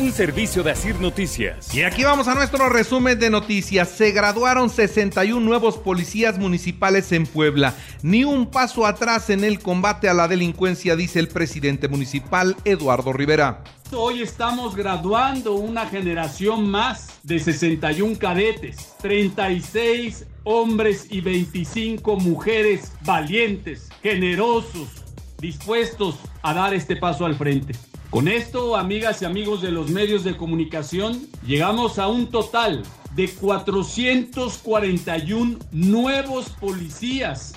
Un servicio de Asir Noticias. Y aquí vamos a nuestro resumen de noticias. Se graduaron 61 nuevos policías municipales en Puebla. Ni un paso atrás en el combate a la delincuencia, dice el presidente municipal Eduardo Rivera. Hoy estamos graduando una generación más de 61 cadetes, 36 hombres y 25 mujeres valientes, generosos, dispuestos a dar este paso al frente. Con esto, amigas y amigos de los medios de comunicación, llegamos a un total de 441 nuevos policías.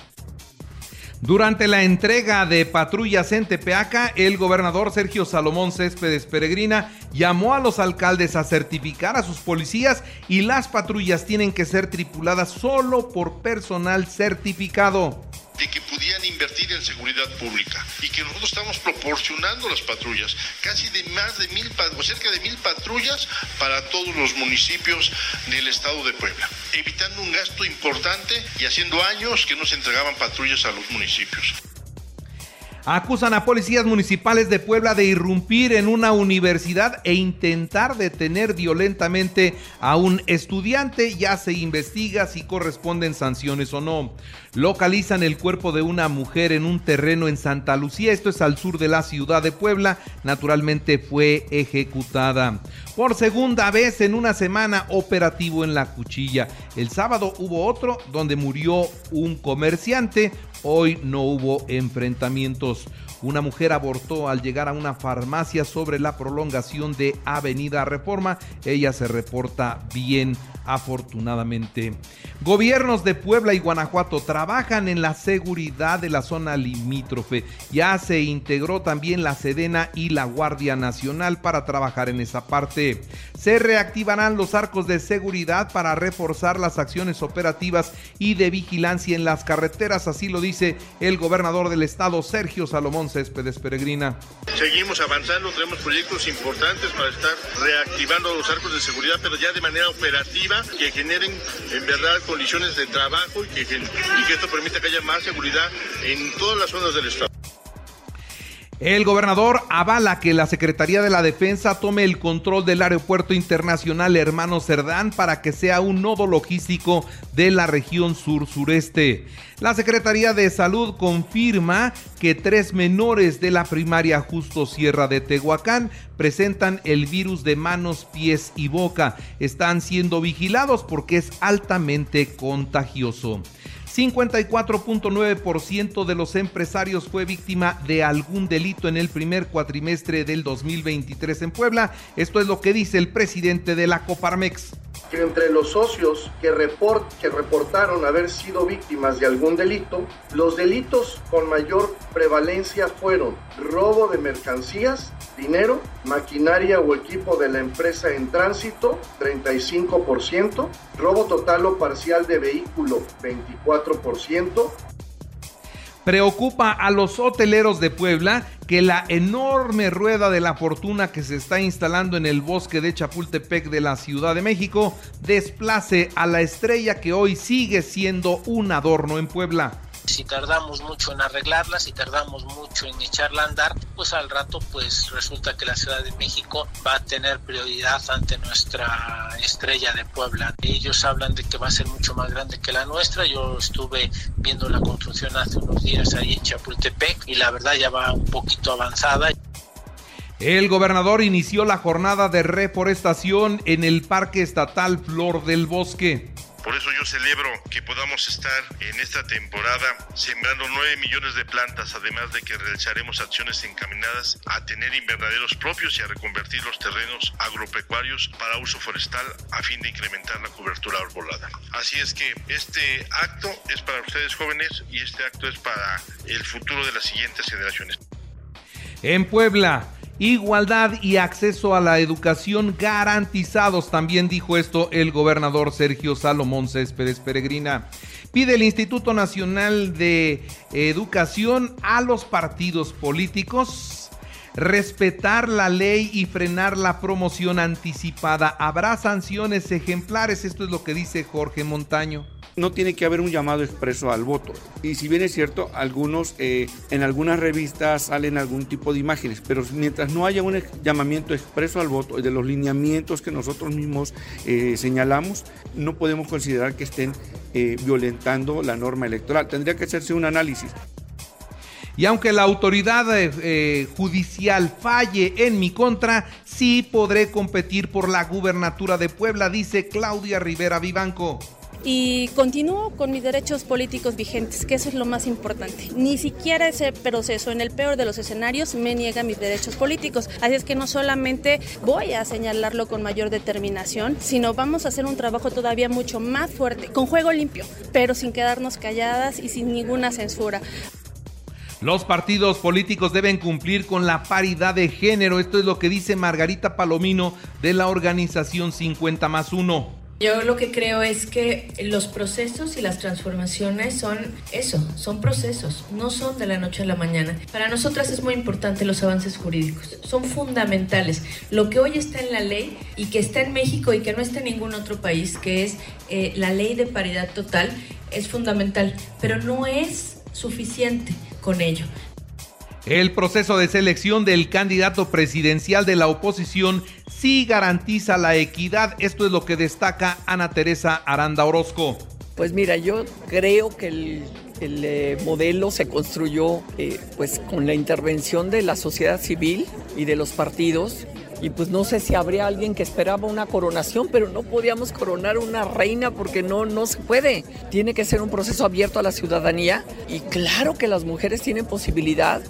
Durante la entrega de patrullas en Tepeaca, el gobernador Sergio Salomón Céspedes Peregrina llamó a los alcaldes a certificar a sus policías y las patrullas tienen que ser tripuladas solo por personal certificado. De que invertir en seguridad pública y que nosotros estamos proporcionando las patrullas, casi de más de mil, o cerca de mil patrullas para todos los municipios del estado de Puebla, evitando un gasto importante y haciendo años que no se entregaban patrullas a los municipios. Acusan a policías municipales de Puebla de irrumpir en una universidad e intentar detener violentamente a un estudiante. Ya se investiga si corresponden sanciones o no. Localizan el cuerpo de una mujer en un terreno en Santa Lucía, esto es al sur de la ciudad de Puebla. Naturalmente fue ejecutada. Por segunda vez en una semana operativo en la cuchilla. El sábado hubo otro donde murió un comerciante. Hoy no hubo enfrentamientos. Una mujer abortó al llegar a una farmacia sobre la prolongación de Avenida Reforma. Ella se reporta bien afortunadamente. Gobiernos de Puebla y Guanajuato trabajan en la seguridad de la zona limítrofe. Ya se integró también la Sedena y la Guardia Nacional para trabajar en esa parte. Se reactivarán los arcos de seguridad para reforzar las acciones operativas y de vigilancia en las carreteras, así lo dice el gobernador del estado, Sergio Salomón Céspedes Peregrina. Seguimos avanzando, tenemos proyectos importantes para estar reactivando los arcos de seguridad, pero ya de manera operativa que generen en verdad condiciones de trabajo y que, esto permita que haya más seguridad en todas las zonas del Estado. El gobernador avala que la Secretaría de la Defensa tome el control del Aeropuerto Internacional Hermano Cerdán para que sea un nodo logístico de la región sur-sureste. La Secretaría de Salud confirma que tres menores de la primaria Justo Sierra de Tehuacán presentan el virus de manos, pies y boca. Están siendo vigilados porque es altamente contagioso. 54.9% de los empresarios fue víctima de algún delito en el primer cuatrimestre del 2023 en Puebla. Esto es lo que dice el presidente de la Coparmex que entre los socios que, report, que reportaron haber sido víctimas de algún delito, los delitos con mayor prevalencia fueron robo de mercancías, dinero, maquinaria o equipo de la empresa en tránsito, 35%, robo total o parcial de vehículo, 24%, Preocupa a los hoteleros de Puebla que la enorme rueda de la fortuna que se está instalando en el bosque de Chapultepec de la Ciudad de México desplace a la estrella que hoy sigue siendo un adorno en Puebla si tardamos mucho en arreglarla, si tardamos mucho en echarla a andar, pues al rato pues resulta que la Ciudad de México va a tener prioridad ante nuestra estrella de Puebla. Ellos hablan de que va a ser mucho más grande que la nuestra. Yo estuve viendo la construcción hace unos días ahí en Chapultepec y la verdad ya va un poquito avanzada. El gobernador inició la jornada de reforestación en el Parque Estatal Flor del Bosque. Por eso yo celebro que podamos estar en esta temporada sembrando 9 millones de plantas, además de que realizaremos acciones encaminadas a tener invernaderos propios y a reconvertir los terrenos agropecuarios para uso forestal a fin de incrementar la cobertura arbolada. Así es que este acto es para ustedes jóvenes y este acto es para el futuro de las siguientes generaciones. En Puebla, Igualdad y acceso a la educación garantizados, también dijo esto el gobernador Sergio Salomón Céspedes Peregrina. Pide el Instituto Nacional de Educación a los partidos políticos respetar la ley y frenar la promoción anticipada. Habrá sanciones ejemplares, esto es lo que dice Jorge Montaño. No tiene que haber un llamado expreso al voto. Y si bien es cierto, algunos, eh, en algunas revistas salen algún tipo de imágenes, pero mientras no haya un llamamiento expreso al voto de los lineamientos que nosotros mismos eh, señalamos, no podemos considerar que estén eh, violentando la norma electoral. Tendría que hacerse un análisis. Y aunque la autoridad judicial falle en mi contra, sí podré competir por la gubernatura de Puebla, dice Claudia Rivera Vivanco y continúo con mis derechos políticos vigentes, que eso es lo más importante. Ni siquiera ese proceso, en el peor de los escenarios, me niega mis derechos políticos. Así es que no solamente voy a señalarlo con mayor determinación, sino vamos a hacer un trabajo todavía mucho más fuerte, con juego limpio, pero sin quedarnos calladas y sin ninguna censura. Los partidos políticos deben cumplir con la paridad de género. Esto es lo que dice Margarita Palomino de la organización 50 más 1. Yo lo que creo es que los procesos y las transformaciones son eso, son procesos, no son de la noche a la mañana. Para nosotras es muy importante los avances jurídicos, son fundamentales. Lo que hoy está en la ley y que está en México y que no está en ningún otro país, que es eh, la ley de paridad total, es fundamental, pero no es suficiente con ello. El proceso de selección del candidato presidencial de la oposición sí garantiza la equidad. Esto es lo que destaca Ana Teresa Aranda Orozco. Pues mira, yo creo que el, eh, modelo se construyó eh, pues con la intervención de la sociedad civil y de los partidos y pues no sé si habría alguien que esperaba una coronación, pero no podíamos coronar una reina porque no, no se puede. Tiene que ser un proceso abierto a la ciudadanía y claro que las mujeres tienen posibilidad.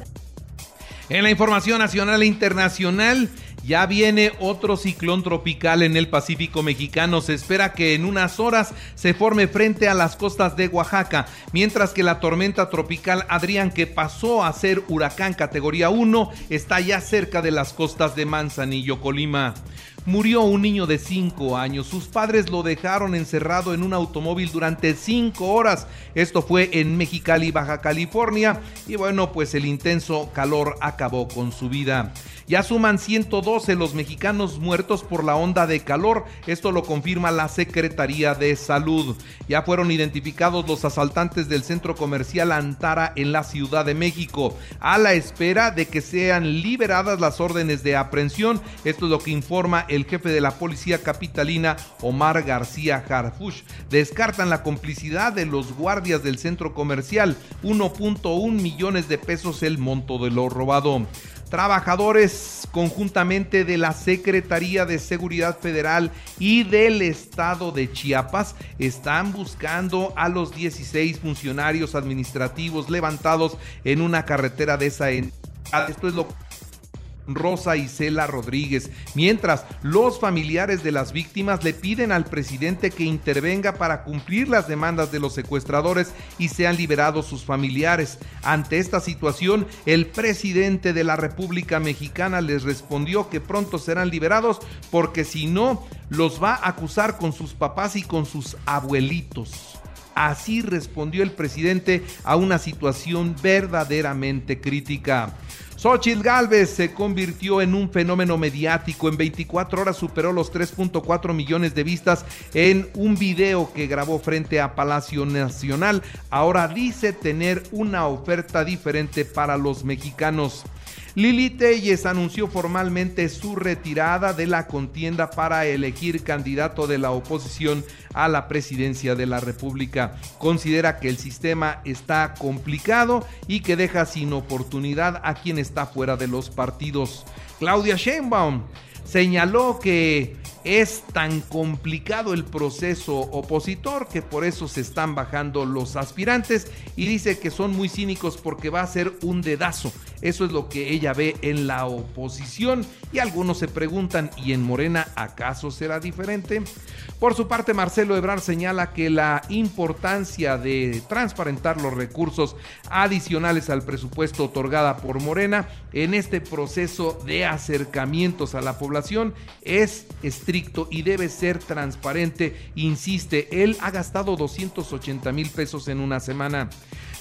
En la información nacional e internacional, ya viene otro ciclón tropical en el Pacífico mexicano. Se espera que en unas horas se forme frente a las costas de Oaxaca, mientras que la tormenta tropical Adrián, que pasó a ser huracán categoría 1, está ya cerca de las costas de Manzanillo, Colima murió un niño de 5 años. Sus padres lo dejaron encerrado en un automóvil durante 5 horas. Esto fue en Mexicali, Baja California. Y bueno, pues el intenso calor acabó con su vida. Ya suman 112 los mexicanos muertos por la onda de calor. Esto lo confirma la Secretaría de Salud. Ya fueron identificados los asaltantes del centro comercial Antara en la Ciudad de México, a la espera de que sean liberadas las órdenes de aprehensión. Esto es lo que informa el jefe de la policía capitalina, Omar García Harfush. Descartan la complicidad de los guardias del centro comercial. 1.1 millones de pesos el monto de lo robado. Trabajadores conjuntamente de la Secretaría de Seguridad Federal y del Estado de Chiapas están buscando a los 16 funcionarios administrativos levantados en una carretera de esa entidad. Esto es lo Rosa Isela Rodríguez, mientras los familiares de las víctimas le piden al presidente que intervenga para cumplir las demandas de los secuestradores y sean liberados sus familiares. Ante esta situación, el presidente de la República Mexicana les respondió que pronto serán liberados porque si no, los va a acusar con sus papás y con sus abuelitos. Así respondió el presidente a una situación verdaderamente crítica. Xochitl Galvez se convirtió en un fenómeno mediático. En 24 horas superó los 3.4 millones de vistas en un video que grabó frente a Palacio Nacional. Ahora dice tener una oferta diferente para los mexicanos. Lili Telles anunció formalmente su retirada de la contienda para elegir candidato de la oposición a la presidencia de la República. Considera que el sistema está complicado y que deja sin oportunidad a quien está fuera de los partidos. Claudia Sheinbaum señaló que es tan complicado el proceso opositor que por eso se están bajando los aspirantes y dice que son muy cínicos porque va a ser un dedazo. Eso es lo que ella ve en la oposición y algunos se preguntan, ¿y en Morena acaso será diferente? Por su parte, Marcelo Ebrard señala que la importancia de transparentar los recursos adicionales al presupuesto otorgada por Morena en este proceso de acercamientos a la población es y debe ser transparente. Insiste, él ha gastado 280 mil pesos en una semana.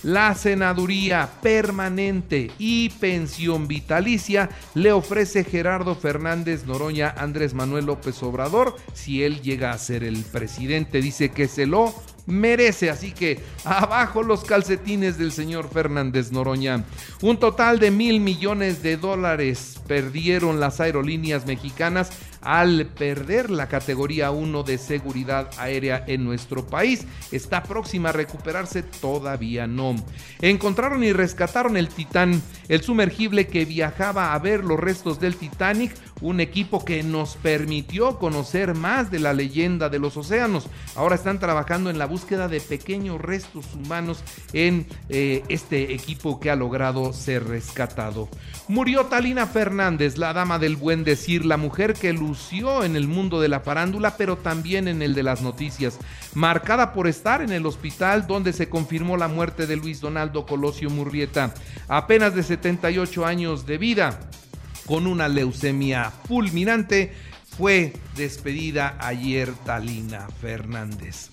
La senaduría permanente y pensión vitalicia le ofrece Gerardo Fernández Noroña Andrés Manuel López Obrador si él llega a ser el presidente. Dice que se lo merece. Así que abajo los calcetines del señor Fernández Noroña. Un total de mil millones de dólares perdieron las aerolíneas mexicanas al perder la categoría 1 de seguridad aérea en nuestro país. Está próxima a recuperarse, todavía no. Encontraron y rescataron el Titán, el sumergible que viajaba a ver los restos del Titanic, un equipo que nos permitió conocer más de la leyenda de los océanos. Ahora están trabajando en la búsqueda de pequeños restos humanos en eh, este equipo que ha logrado ser rescatado. Murió Talina Fernández, la dama del buen decir, la mujer que lució en el mundo de la farándula, pero también en el de las noticias, marcada por estar en el hospital donde se confirmó la muerte de Luis Donaldo Colosio Murrieta, apenas de 78 años de vida con una leucemia fulminante, fue despedida ayer Talina Fernández.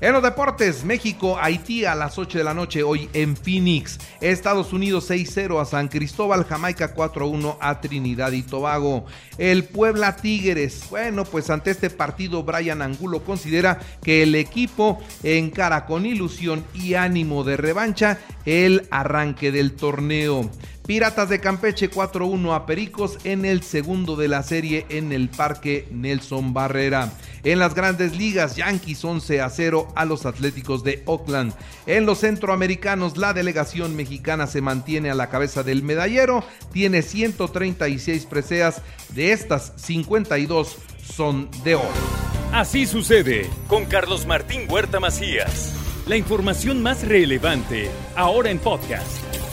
En los deportes, México, Haití a las 8 de la noche hoy en Phoenix. Estados Unidos 6-0 a San Cristóbal, Jamaica 4-1 a Trinidad y Tobago. El Puebla Tigres, bueno, pues ante este partido Brian Angulo considera que el equipo encara con ilusión y ánimo de revancha el arranque del torneo. Piratas de Campeche 4-1 a Pericos en el segundo de la serie en el Parque Nelson Barrera. En las grandes ligas, Yankees 11 a 0 a los Atléticos de Oakland. En los centroamericanos, la delegación mexicana se mantiene a la cabeza del medallero, tiene 136 preseas, de estas 52 son de oro. Así sucede con Carlos Martín Huerta Macías. La información más relevante, ahora en podcast.